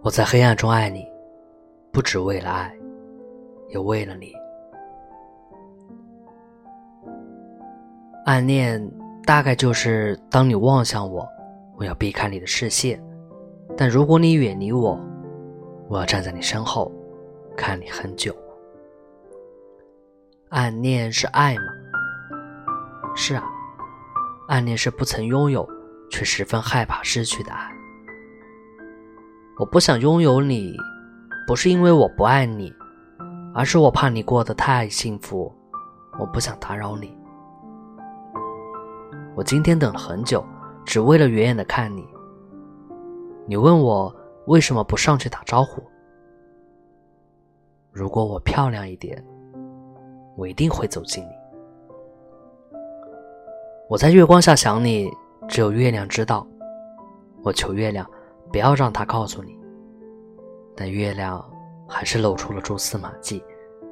我在黑暗中爱你，不只为了爱，也为了你。暗恋大概就是当你望向我，我要避开你的视线；但如果你远离我，我要站在你身后，看你很久。暗恋是爱吗？是啊，暗恋是不曾拥有却十分害怕失去的爱。我不想拥有你，不是因为我不爱你，而是我怕你过得太幸福，我不想打扰你。我今天等了很久，只为了远远的看你。你问我为什么不上去打招呼？如果我漂亮一点，我一定会走近你。我在月光下想你，只有月亮知道。我求月亮。不要让他告诉你。但月亮还是露出了蛛丝马迹。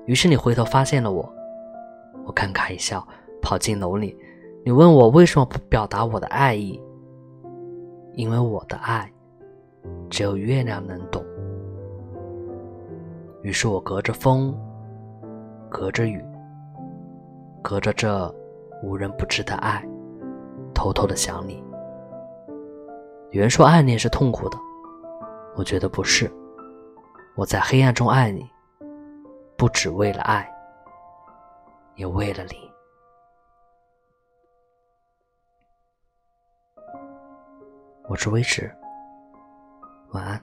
于是你回头发现了我，我尴尬一笑，跑进楼里。你问我为什么不表达我的爱意？因为我的爱只有月亮能懂。于是我隔着风，隔着雨，隔着这无人不知的爱，偷偷的想你。有人说暗恋是痛苦的，我觉得不是。我在黑暗中爱你，不只为了爱，也为了你。我是微迟，晚安。